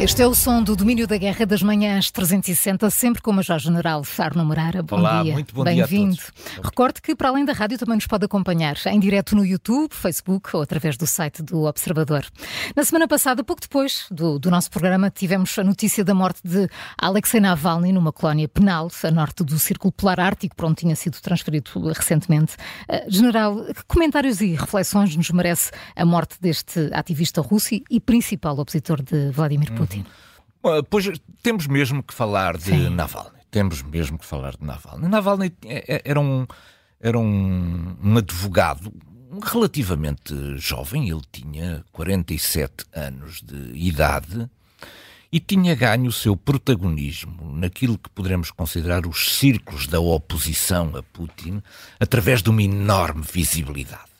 Este é o som do domínio da guerra das manhãs 360, sempre com o Major-General Sarno Moreira. Bom Olá, dia. muito bom dia Bem-vindo. Recorde que, para além da rádio, também nos pode acompanhar em direto no YouTube, Facebook ou através do site do Observador. Na semana passada, pouco depois do, do nosso programa, tivemos a notícia da morte de Alexei Navalny numa colónia penal a norte do Círculo Polar Ártico, para onde tinha sido transferido recentemente. Uh, General, que comentários e reflexões nos merece a morte deste ativista russo e principal opositor de Vladimir Putin? Bom, Pois temos mesmo que falar de Sim. Navalny. Temos mesmo que falar de Navalny. Navalny é- é- era um, era um, um advogado relativamente jovem, ele tinha 47 anos de idade e tinha ganho o seu protagonismo naquilo que poderemos considerar os círculos da oposição a Putin através de uma enorme visibilidade.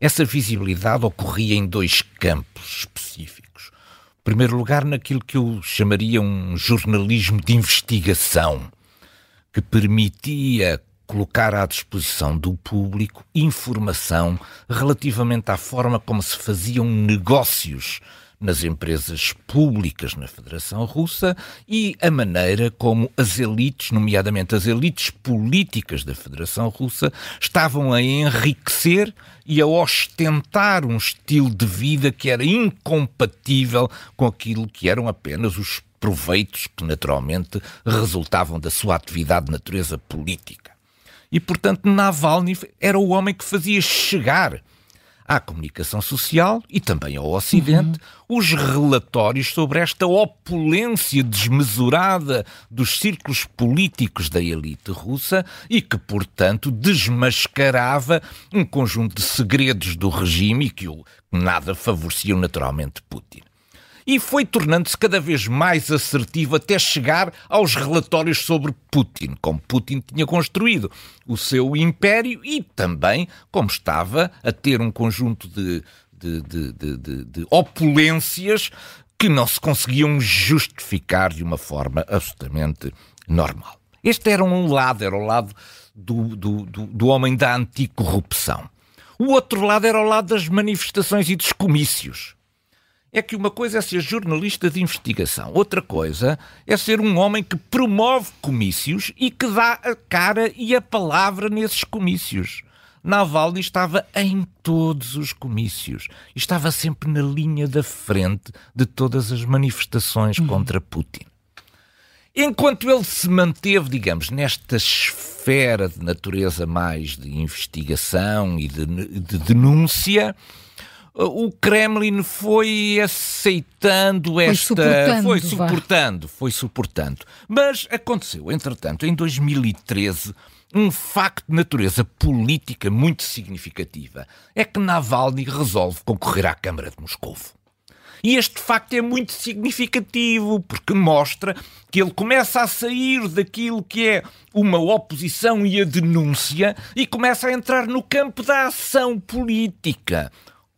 Essa visibilidade ocorria em dois campos específicos. Primeiro lugar, naquilo que eu chamaria um jornalismo de investigação, que permitia colocar à disposição do público informação relativamente à forma como se faziam negócios nas empresas públicas na Federação Russa e a maneira como as elites, nomeadamente as elites políticas da Federação Russa, estavam a enriquecer e a ostentar um estilo de vida que era incompatível com aquilo que eram apenas os proveitos que naturalmente resultavam da sua atividade de natureza política. E, portanto, Navalny era o homem que fazia chegar à comunicação social e também ao Ocidente os relatórios sobre esta opulência desmesurada dos círculos políticos da elite russa e que, portanto, desmascarava um conjunto de segredos do regime e que o- nada favoreciam naturalmente Putin e foi tornando-se cada vez mais assertivo até chegar aos relatórios sobre Putin, como Putin tinha construído o seu império e também como estava a ter um conjunto de, de, de, de, de- opulências que não se conseguiam justificar de uma forma absolutamente normal. Este era um lado, era o lado do, do, do, do homem da anticorrupção. O outro lado era o lado das manifestações e dos comícios é que uma coisa é ser jornalista de investigação, outra coisa é ser um homem que promove comícios e que dá a cara e a palavra nesses comícios. Navalny estava em todos os comícios. Estava sempre na linha da frente de todas as manifestações contra Putin. Enquanto ele se manteve, digamos, nesta esfera de natureza mais de investigação e de, de denúncia, o Kremlin foi aceitando esta. suportando, foi vá. suportando, foi suportando. Mas aconteceu, entretanto, em 2013, um facto de natureza política muito significativa. É que Navalny resolve concorrer à Câmara de Moscovo. E este facto é muito significativo, porque mostra que ele começa a sair daquilo que é uma oposição e a denúncia e começa a entrar no campo da ação política.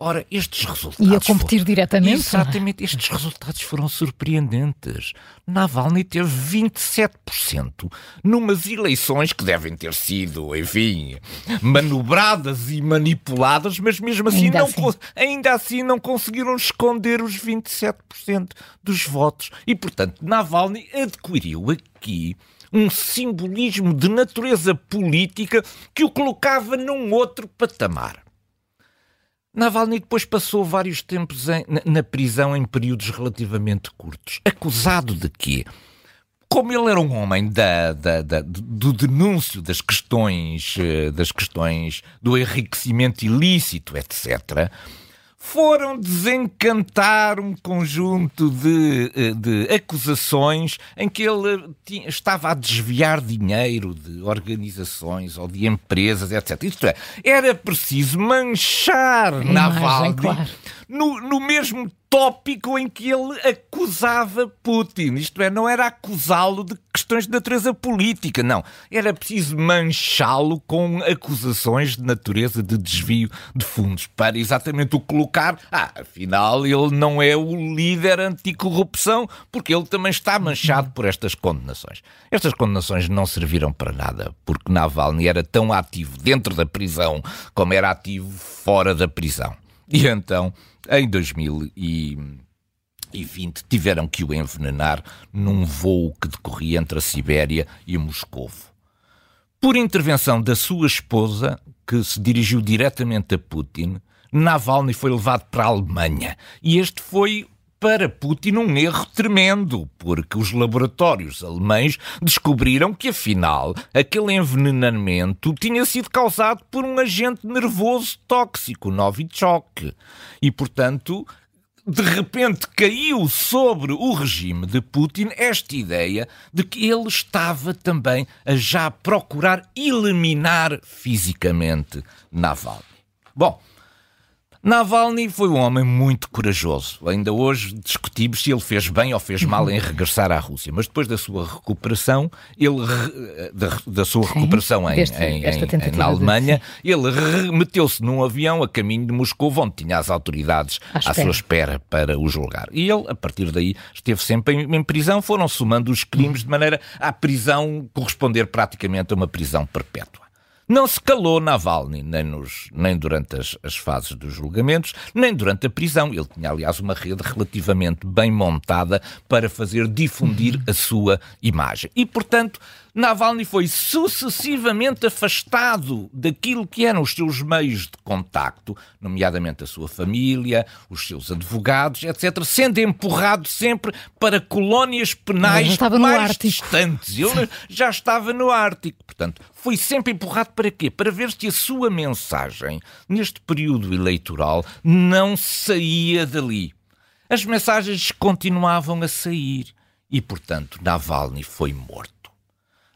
Ora, estes resultados. E a competir foram- diretamente, Exatamente, estes resultados foram surpreendentes. Navalny teve 27% numas eleições que devem ter sido, enfim, manobradas e manipuladas, mas mesmo assim Ainda não assim. con- ainda assim não conseguiram esconder os 27% dos votos. E, portanto, Navalny adquiriu aqui um simbolismo de natureza política que o colocava num outro patamar. Navalny depois passou vários tempos em- na, na prisão em períodos relativamente curtos. Acusado de quê? Como ele era um homem da, da- da- do denúncio das questões, eh, das questões do enriquecimento ilícito, etc., foram desencantar um conjunto de, eh, de acusações em que ele eh, tinha- estava a desviar dinheiro de organizações ou de empresas, etc. Isto é, era preciso manchar Navalny claro. no, no mesmo tópico em que ele acusava Putin. Isto é, não era acusá-lo de questões de natureza política, não. Era preciso manchá-lo com acusações de natureza de desvio de fundos para exatamente o colocar. Ah, afinal, ele não é o líder anticorrupção, porque ele também está manchado por estas condenações. Estas condenações não serviram para nada, porque Navalny era tão ativo dentro da prisão como era ativo fora da prisão. E então, em 2000 e e 20 tiveram que o envenenar num voo que decorria entre a Sibéria e Moscovo. Por intervenção da sua esposa, que se dirigiu diretamente a Putin, Navalny foi levado para a Alemanha. E este foi para Putin um erro tremendo, porque os laboratórios alemães descobriram que, afinal, aquele envenenamento tinha sido causado por um agente nervoso tóxico, Novichok. E, portanto, de repente caiu sobre o regime de Putin esta ideia de que ele estava também a já procurar eliminar fisicamente Navalny. Bom, Navalny foi um homem muito corajoso. Ainda hoje discutimos se ele fez bem ou fez mal em regressar à Rússia. Mas depois da sua recuperação, ele da, da sua recuperação em, Deste, em, em, na Alemanha, de... ele meteu-se num avião a caminho de Moscou, onde tinha as autoridades à, à sua espera para o julgar. E ele, a partir daí, esteve sempre em, em prisão. Foram somando os crimes de maneira a prisão corresponder praticamente a uma prisão perpétua. Não se calou Navalny, nem, nos, nem durante as, as, fases dos julgamentos, nem durante a prisão. Ele tinha, aliás, uma rede relativamente bem montada para fazer difundir a sua imagem. E, portanto, Navalny foi sucessivamente afastado daquilo que eram os seus meios de contacto, nomeadamente a sua família, os seus advogados, etc., sendo empurrado sempre para colónias penais mais distantes. Ele já estava no Ártico. Portanto, foi sempre empurrado para quê? Para ver se a sua mensagem, neste período eleitoral, não saía dali. As mensagens continuavam a sair e, portanto, Navalny foi morto.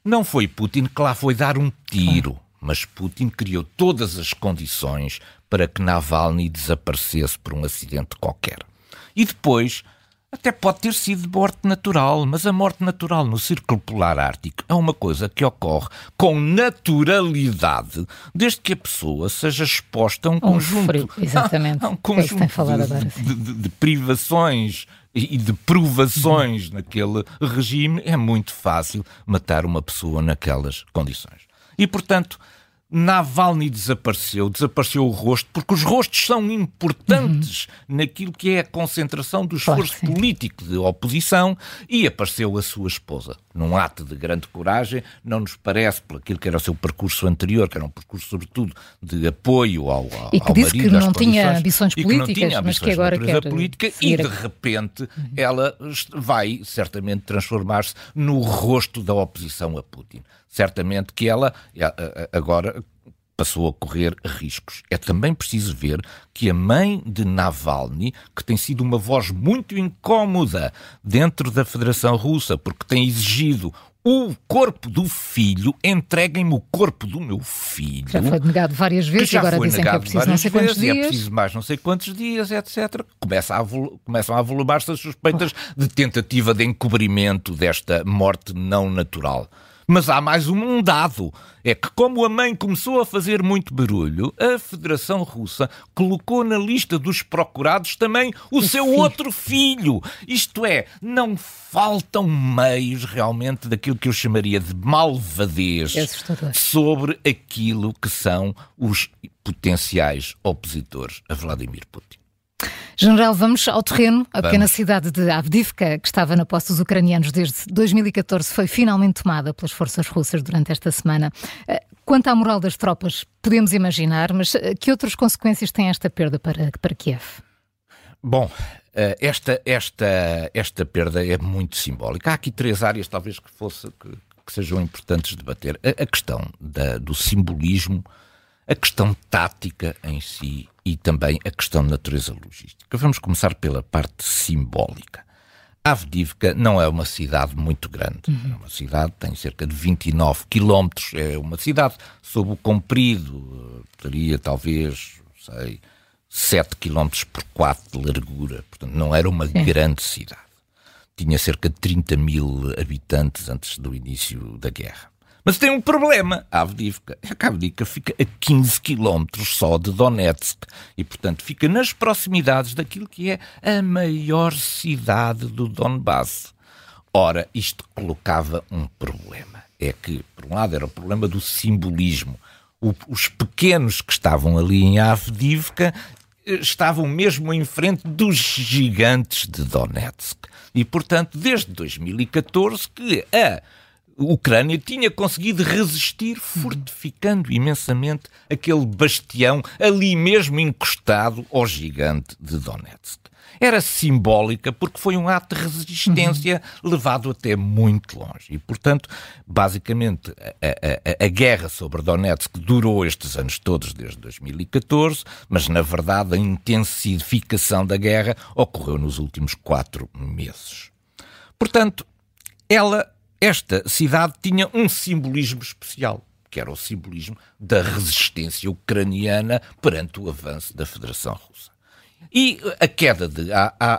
Não foi Putin que lá foi dar um tiro, mas Putin criou todas as condições para que Navalny desaparecesse por um acidente qualquer. E depois, até pode ter sido de morte natural, mas a morte natural no Círculo Polar Ártico é uma coisa que ocorre com naturalidade, desde que a pessoa seja exposta a um, um conjunto, frio, exatamente. A, a um conjunto é de, de, de privações e de provações naquele regime, é muito fácil matar uma pessoa naquelas condições. E, portanto, Navalny desapareceu, desapareceu o rosto, porque os rostos são importantes uhum. naquilo que é a concentração do esforço claro, político de oposição e apareceu a sua esposa. Num ato de grande coragem, não nos parece, por aquilo que era o seu percurso anterior, que era um percurso sobretudo de apoio ao, ao E que disse que não tinha ambições políticas, que tinha mas que agora quer política e de repente uhum. ela vai certamente transformar-se no rosto da oposição a Putin certamente que ela agora passou a correr riscos. É também preciso ver que a mãe de Navalny, que tem sido uma voz muito incómoda dentro da Federação Russa, porque tem exigido o corpo do filho, entreguem-me o corpo do meu filho. Já foi negado várias vezes, e agora dizem que é preciso não sei quantos vezes, é dias. É preciso mais não sei quantos dias, etc. Começa a começam a avolumar-se as suspeitas de tentativa de encobrimento desta morte não natural. Mas há mais um dado: é que, como a mãe começou a fazer muito barulho, a Federação Russa colocou na lista dos procurados também o, o seu filho. outro filho. Isto é, não faltam meios realmente daquilo que eu chamaria de malvadez é sobre aquilo que são os potenciais opositores a Vladimir Putin. General, vamos ao terreno. A vamos. pequena cidade de Avdivka, que estava na posse dos ucranianos desde 2014, foi finalmente tomada pelas forças russas durante esta semana. Eh, quanto à moral das tropas, podemos imaginar, mas eh, que outras consequências tem esta perda para, para Kiev? Bom, eh, esta, esta, esta perda é muito simbólica. Há aqui três áreas, talvez, que, fosse, que, que sejam importantes de debater. A, a questão da, do simbolismo, a questão tática em si e também a questão de natureza logística. Vamos começar pela parte simbólica. Avdivka não é uma cidade muito grande. Uhum. É uma cidade tem cerca de 29 quilómetros. É uma cidade sob o comprido, teria talvez, sei, 7 quilómetros por 4 de largura. Portanto, não era uma Sim. grande cidade. Tinha cerca de 30 mil habitantes antes do início da guerra. Mas tem um problema. A Avdivka. A Avdivka fica a 15 quilómetros só de Donetsk e, portanto, fica nas proximidades daquilo que é a maior cidade do Donbass. Ora, isto colocava um problema. É que, por um lado, era o problema do simbolismo. O, os pequenos que estavam ali em Avdivka estavam mesmo em frente dos gigantes de Donetsk. E, portanto, desde 2014 que a Ucrânia tinha conseguido resistir, fortificando imensamente aquele bastião ali mesmo encostado ao gigante de Donetsk. Era simbólica porque foi um ato de resistência uhum. levado até muito longe. E, portanto, basicamente, a, a, a, guerra sobre Donetsk durou estes anos todos, desde 2014, mas, na verdade, a intensificação da guerra ocorreu nos últimos quatro meses. Portanto, ela esta cidade tinha um simbolismo especial, que era o simbolismo da resistência ucraniana perante o avanço da Federação Russa. E a queda de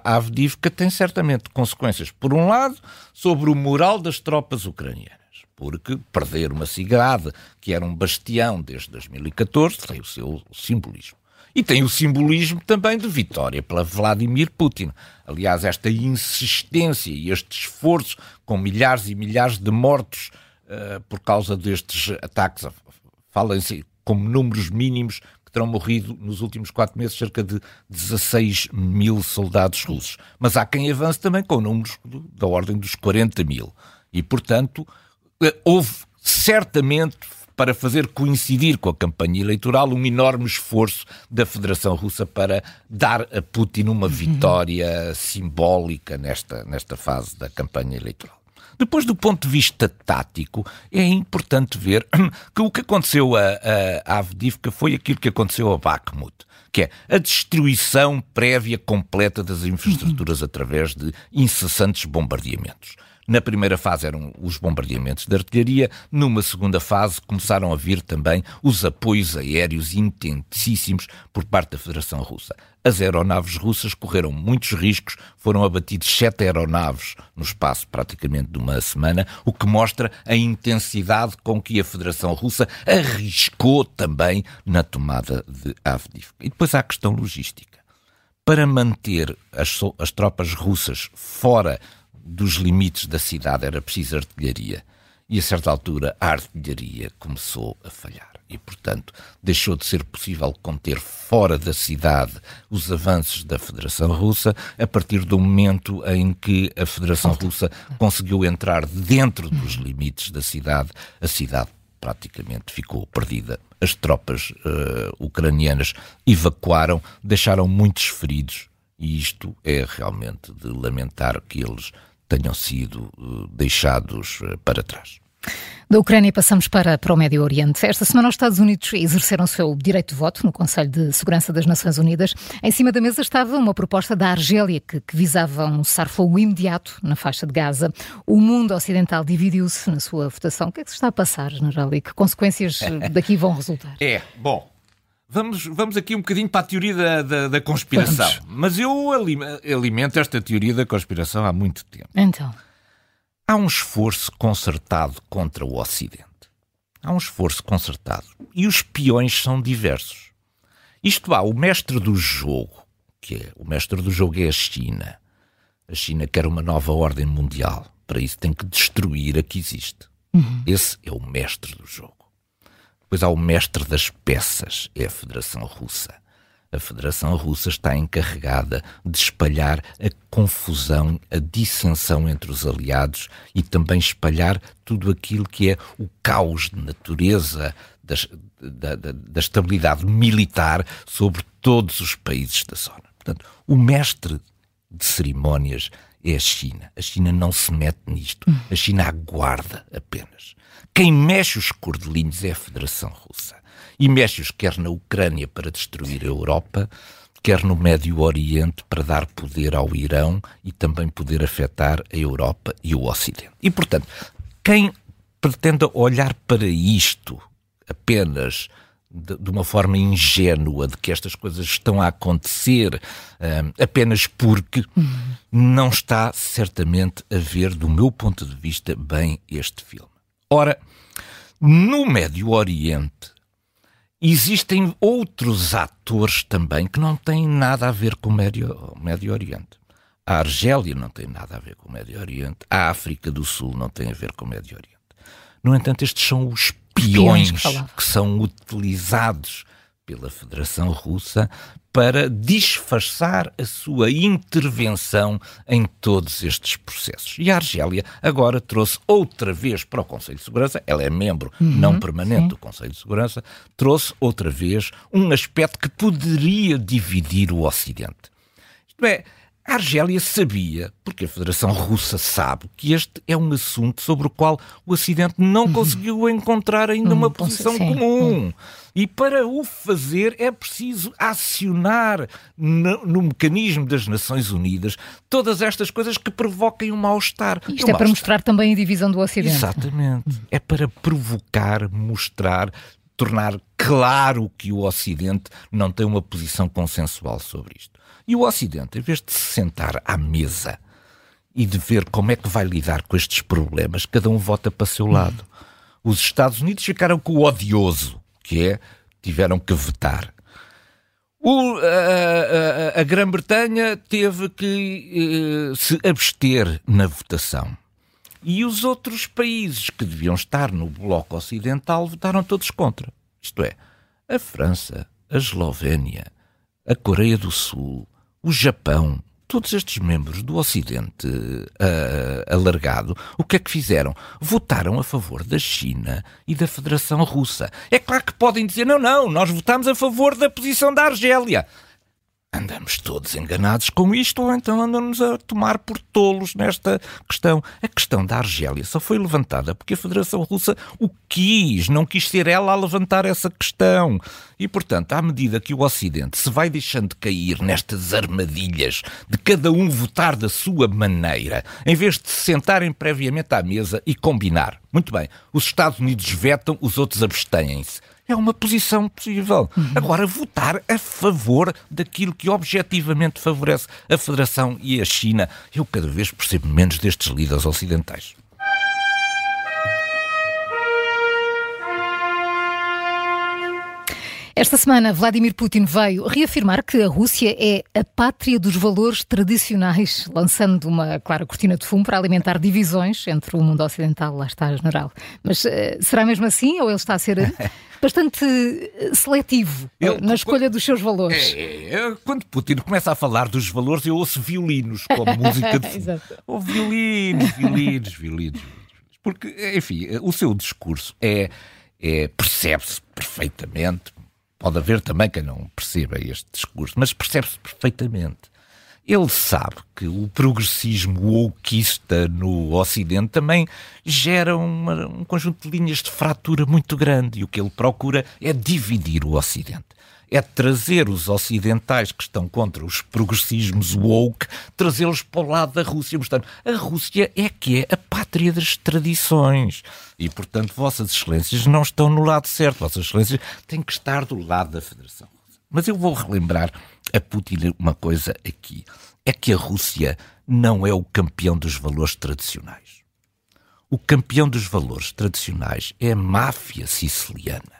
Avdivka tem certamente consequências, por um lado, sobre o moral das tropas ucranianas, porque perder uma cidade que era um bastião desde 2014 tem o seu simbolismo. E tem o simbolismo também de vitória pela Vladimir Putin. Aliás, esta insistência e este esforço com milhares e milhares de mortos uh, por causa destes ataques, falam-se como números mínimos que terão morrido nos últimos quatro meses cerca de 16 mil soldados russos. Mas há quem avance também com números da ordem dos 40 mil. E, portanto, eh, houve certamente para fazer coincidir com a campanha eleitoral um enorme esforço da Federação Russa para dar a Putin uma vitória simbólica nesta, nesta fase da campanha eleitoral. Depois, do ponto de vista tático, é importante ver que o que aconteceu a, a, Avdivka foi aquilo que aconteceu a Bakhmut, que é a destruição prévia completa das infraestruturas através de incessantes bombardeamentos. Na primeira fase eram os bombardeamentos de artilharia, numa segunda fase começaram a vir também os apoios aéreos intensíssimos por parte da Federação Russa. As aeronaves russas correram muitos riscos, foram abatidos sete aeronaves no espaço praticamente de uma semana, o que mostra a intensidade com que a Federação Russa arriscou também na tomada de Avdiivka. E depois há a questão logística. Para manter as, as tropas russas fora dos limites da cidade era preciso artilharia. E a certa altura a artilharia começou a falhar. E, portanto, deixou de ser possível conter fora da cidade os avanços da Federação Russa a partir do momento em que a Federação Russa conseguiu entrar dentro dos limites da cidade. A cidade praticamente ficou perdida. As tropas uh, ucranianas evacuaram, deixaram muitos feridos. E isto é realmente de lamentar que eles tenham sido eh, deixados eh, para trás. Da Ucrânia passamos para, para o Médio Oriente. Esta semana os Estados Unidos exerceram o seu direito de voto no Conselho de Segurança das Nações Unidas. Em cima da mesa estava uma proposta da Argélia que, que visava um cessar-fogo imediato na faixa de Gaza. O mundo ocidental dividiu-se na sua votação. O que é que se está a passar, General? E que consequências daqui vão resultar? É, bom, Vamos, vamos aqui um bocadinho para a teoria da, da, da conspiração. Vamos. Mas eu alimento esta teoria da conspiração há muito tempo. Então. Há um esforço concertado contra o Ocidente. Há um esforço concertado. E os peões são diversos. Isto há o mestre do jogo, que é o mestre do jogo é a China. A China quer uma nova ordem mundial. Para isso tem que destruir a que existe. Uhum. Esse é o mestre do jogo. Depois há o mestre das peças, é a Federação Russa. A Federação Russa está encarregada de espalhar a confusão, a dissensão entre os aliados e também espalhar tudo aquilo que é o caos de natureza, da, da, da estabilidade militar sobre todos os países da zona. Portanto, o mestre de cerimónias é a China. A China não se mete nisto. A China aguarda apenas. Quem mexe os cordelinhos é a Federação Russa. E mexe-os quer na Ucrânia para destruir a Europa, quer no Médio Oriente para dar poder ao Irão e também poder afetar a Europa e o Ocidente. E, portanto, quem pretenda olhar para isto apenas de, uma forma ingênua de que estas coisas estão a acontecer um, apenas porque uhum. não está certamente a ver, do meu ponto de vista, bem este filme. Ora, no Médio Oriente existem outros atores também que não têm nada a ver com o Médio, Médio Oriente. A Argélia não tem nada a ver com o Médio Oriente, a África do Sul não tem a ver com o Médio Oriente. No entanto, estes são os peões que são utilizados pela Federação Russa para disfarçar a sua intervenção em todos estes processos. E a Argélia agora trouxe outra vez para o Conselho de Segurança, ela é membro uhum, não permanente sim. do Conselho de Segurança, trouxe outra vez um aspecto que poderia dividir o Ocidente. Isto é, a Argélia sabia, porque a Federação Russa sabe, que este é um assunto sobre o qual o Ocidente não uhum. conseguiu encontrar ainda uma posição comum. E para o fazer é preciso acionar no, no, mecanismo das Nações Unidas todas estas coisas que provoquem um mal-estar. Isto um é para mostrar também a divisão do Ocidente. Exatamente. É para provocar, mostrar, tornar claro que o Ocidente não tem uma posição consensual sobre isto. E o Ocidente, em vez de se sentar à mesa e de ver como é que vai lidar com estes problemas, cada um vota para o seu lado. Os Estados Unidos ficaram com o odioso, que é tiveram que vetar. O, a, a, a Grã-Bretanha teve que uh, se abster na votação. E os outros países que deviam estar no Bloco Ocidental votaram todos contra. Isto é, a França, a Eslovénia, a Coreia do Sul, o Japão, todos estes membros do Ocidente uh, alargado, o que é que fizeram? Votaram a favor da China e da Federação Russa. É claro que podem dizer, não, não, nós votamos a favor da posição da Argélia. Andamos todos enganados com isto ou então andamos a tomar por tolos nesta questão. A questão da Argélia só foi levantada porque a Federação Russa o quis, não quis ser ela a levantar essa questão. E, portanto, à medida que o Ocidente se vai deixando de cair nestas armadilhas de cada um votar da sua maneira, em vez de se sentarem previamente à mesa e combinar. Muito bem, os Estados Unidos vetam, os outros abstêm-se é uma posição possível. Uhum. Agora, votar a favor daquilo que objetivamente favorece a Federação e a China, eu cada vez percebo menos destes líderes ocidentais. Esta semana, Vladimir Putin veio reafirmar que a Rússia é a pátria dos valores tradicionais, lançando uma clara cortina de fumo para alimentar divisões entre o mundo ocidental. Lá está, general. Mas uh, será mesmo assim ou ele está a ser bastante eh, seletivo eh, eu, na escolha dos seus valores? É, é, quando Putin começa a falar dos valores, eu ouço violinos como música de fundo. Ou violinos, violinos, violinos. Porque, enfim, o seu discurso é, é percebe-se perfeitamente Pode haver também quem não perceba este discurso, mas percebe-se perfeitamente. Ele sabe que o progressismo wokeista no Ocidente também gera uma, um conjunto de linhas de fratura muito grande e o que ele procura é dividir o Ocidente é trazer os ocidentais que estão contra os progressismos woke, trazê-los para o lado da Rússia, mostrando a Rússia é que é a pátria das tradições. E, portanto, Vossas Excelências não estão no lado certo. Vossas Excelências têm que estar do lado da Federação. Mas eu vou relembrar a Putin uma coisa aqui. É que a Rússia não é o campeão dos valores tradicionais. O campeão dos valores tradicionais é a máfia siciliana.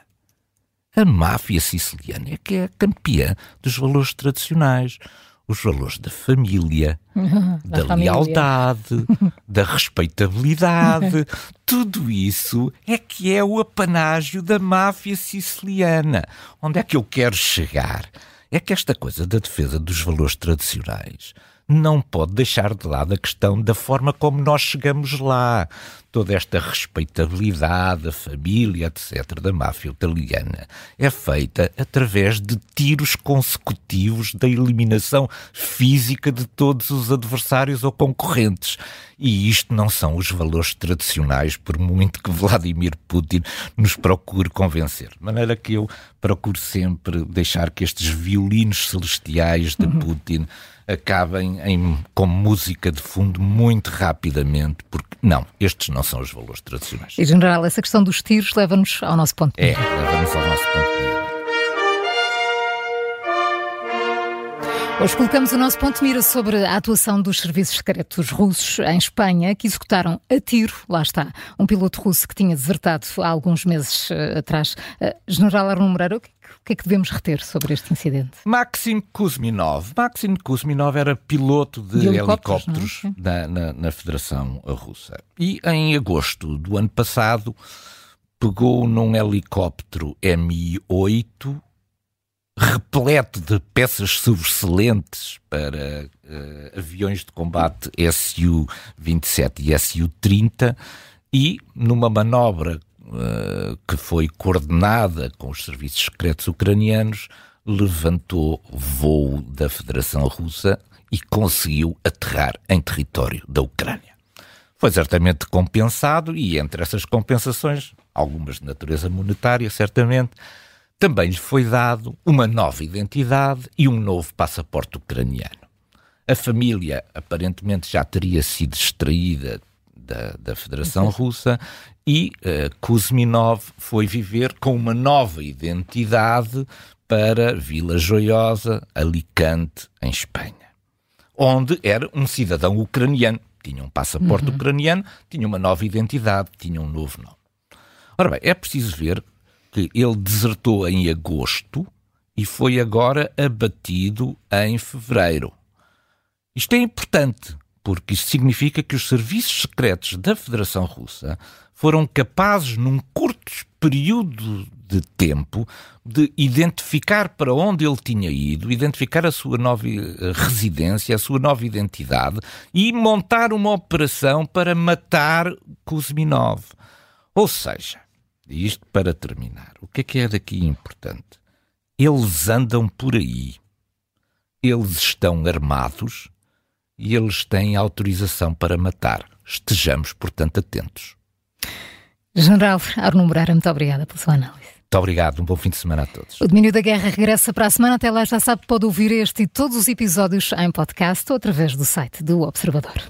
A máfia siciliana é que é a campeã dos valores tradicionais, os valores da família, da, da lealdade, da respeitabilidade. Tudo isso é que é o apanágio da máfia siciliana. Onde é que eu quero chegar? É que esta coisa da defesa dos valores tradicionais não pode deixar de lado a questão da forma como nós chegamos lá. Toda esta respeitabilidade, a família, etc., da máfia italiana é feita através de tiros consecutivos da eliminação física de todos os adversários ou concorrentes. E isto não são os valores tradicionais, por muito que Vladimir Putin nos procure convencer. De maneira que eu procuro sempre deixar que estes violinos celestiais de uhum. Putin acabem em, com música de fundo muito rapidamente, porque não, estes não são os valores tradicionais. E, General, essa questão dos tiros leva-nos ao nosso ponto. É, leva-nos ao nosso ponto. Hoje colocamos o nosso ponto de mira sobre a atuação dos serviços secretos russos em Espanha, que executaram a tiro, lá está, um piloto russo que tinha desertado há alguns meses uh, atrás. Uh, General Arno Moreira, o que o que é que devemos reter sobre este incidente? Maxim Kuzminov. Maxim Kuzminov era piloto de, de helicópteros, helicópteros é? na, na, na, Federação Russa. E em agosto do ano passado pegou num helicóptero Mi-8 repleto de peças sobressalentes para uh, aviões de combate Su-27 e Su-30 e numa manobra uh, que foi coordenada com os serviços secretos ucranianos, levantou voo da Federação Russa e conseguiu aterrar em território da Ucrânia. Foi certamente compensado e entre essas compensações, algumas de natureza monetária, certamente, também lhe foi dado uma nova identidade e um novo passaporte ucraniano. A família aparentemente já teria sido extraída da, da Federação. Russa e uh, Kuzminov foi viver com uma nova identidade para Vila Joiosa, Alicante, em Espanha, onde era um cidadão ucraniano. Tinha um passaporte uhum. ucraniano, tinha uma nova identidade, tinha um novo nome. Ora bem, é preciso ver que ele desertou em agosto e foi agora abatido em fevereiro. Isto é importante, porque isto significa que os serviços secretos da Federação Russa foram capazes, num curto período de tempo, de identificar para onde ele tinha ido, identificar a sua nova eh, residência, a sua nova identidade e montar uma operação para matar Kuzminov. Ou seja, isto para terminar. O que é que é daqui importante? Eles andam por aí. Eles estão armados e eles têm autorização para matar. Estejamos, portanto, atentos. General Arno Moreira, muito obrigada pela sua análise. Muito obrigado, um bom fim de semana a todos. O Domínio da Guerra regressa para a semana. Até lá já sabe, pode ouvir este e todos os episódios em podcast ou através do site do Observador.